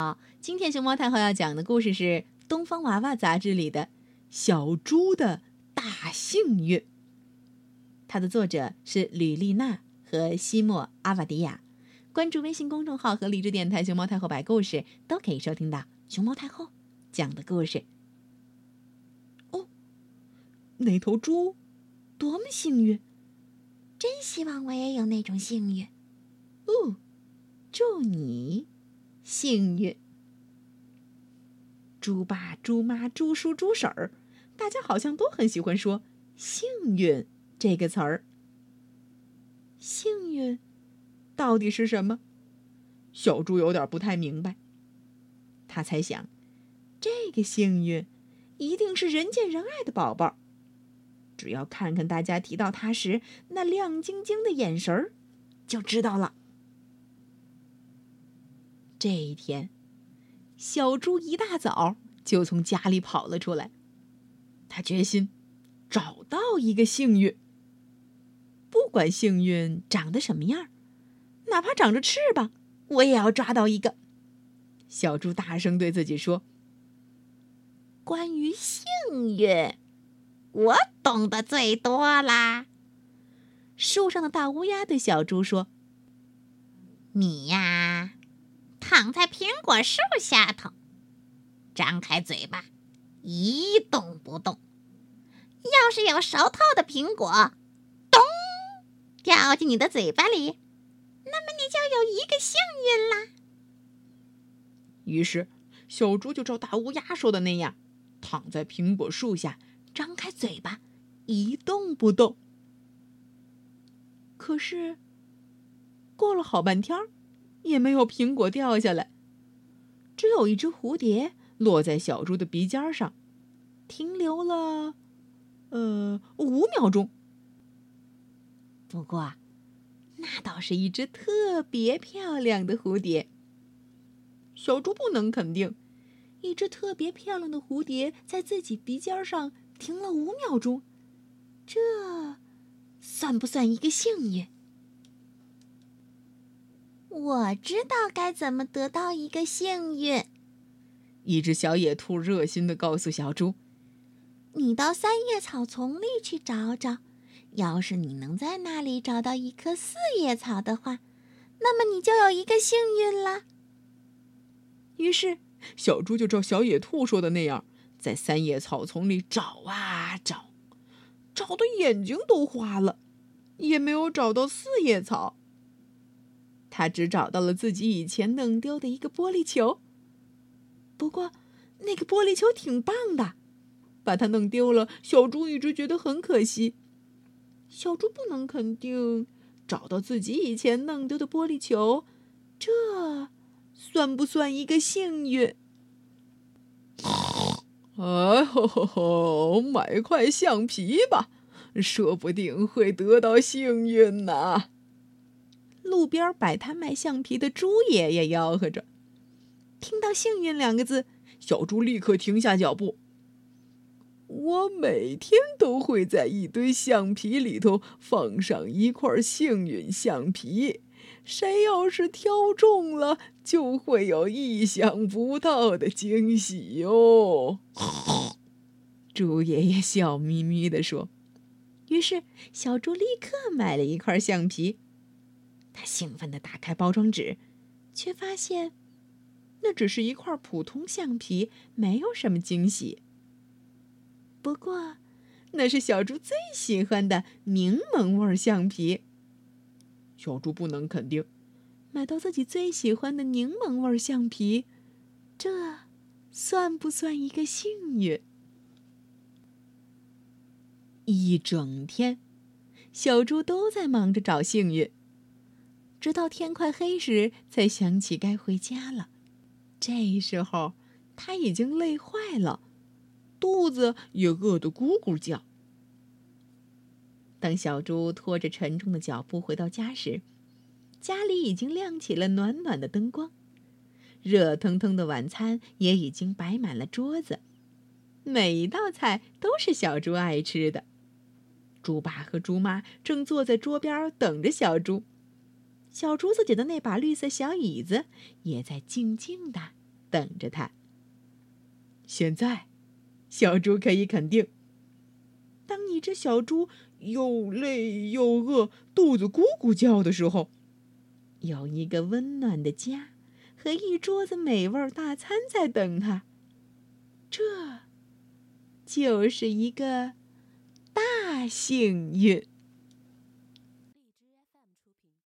好，今天熊猫太后要讲的故事是《东方娃娃》杂志里的《小猪的大幸运》。它的作者是吕丽娜和西莫阿瓦迪亚。关注微信公众号和荔枝电台“熊猫太后摆故事”，都可以收听到熊猫太后讲的故事。哦，那头猪多么幸运！真希望我也有那种幸运。哦，祝你！幸运，猪爸、猪妈、猪叔、猪婶儿，大家好像都很喜欢说“幸运”这个词儿。幸运到底是什么？小猪有点不太明白。他猜想，这个幸运一定是人见人爱的宝宝。只要看看大家提到他时那亮晶晶的眼神儿，就知道了。这一天，小猪一大早就从家里跑了出来。他决心找到一个幸运，不管幸运长得什么样，哪怕长着翅膀，我也要抓到一个。小猪大声对自己说：“关于幸运，我懂得最多啦。”树上的大乌鸦对小猪说：“你呀。”躺在苹果树下头，张开嘴巴，一动不动。要是有熟透的苹果，咚，掉进你的嘴巴里，那么你就有一个幸运啦。于是，小猪就照大乌鸦说的那样，躺在苹果树下，张开嘴巴，一动不动。可是，过了好半天儿。也没有苹果掉下来，只有一只蝴蝶落在小猪的鼻尖上，停留了，呃，五秒钟。不过，那倒是一只特别漂亮的蝴蝶。小猪不能肯定，一只特别漂亮的蝴蝶在自己鼻尖上停了五秒钟，这算不算一个幸运？我知道该怎么得到一个幸运。一只小野兔热心的告诉小猪：“你到三叶草丛里去找找，要是你能在那里找到一棵四叶草的话，那么你就有一个幸运了。”于是，小猪就照小野兔说的那样，在三叶草丛里找啊找，找的眼睛都花了，也没有找到四叶草。他只找到了自己以前弄丢的一个玻璃球。不过，那个玻璃球挺棒的，把它弄丢了，小猪一直觉得很可惜。小猪不能肯定找到自己以前弄丢的玻璃球，这算不算一个幸运？哎吼吼吼！买块橡皮吧，说不定会得到幸运呢。路边摆摊卖橡皮的猪爷爷吆喝着，听到“幸运”两个字，小猪立刻停下脚步。我每天都会在一堆橡皮里头放上一块幸运橡皮，谁要是挑中了，就会有意想不到的惊喜哟。猪爷爷笑眯眯地说。于是，小猪立刻买了一块橡皮。他兴奋地打开包装纸，却发现那只是一块普通橡皮，没有什么惊喜。不过，那是小猪最喜欢的柠檬味橡皮。小猪不能肯定，买到自己最喜欢的柠檬味橡皮，这算不算一个幸运？一整天，小猪都在忙着找幸运。直到天快黑时，才想起该回家了。这时候，他已经累坏了，肚子也饿得咕咕叫。当小猪拖着沉重的脚步回到家时，家里已经亮起了暖暖的灯光，热腾腾的晚餐也已经摆满了桌子，每一道菜都是小猪爱吃的。猪爸和猪妈正坐在桌边等着小猪。小猪自己的那把绿色小椅子也在静静的等着他。现在，小猪可以肯定，当一只小猪又累又饿、肚子咕咕叫的时候，有一个温暖的家和一桌子美味大餐在等他。这，就是一个大幸运。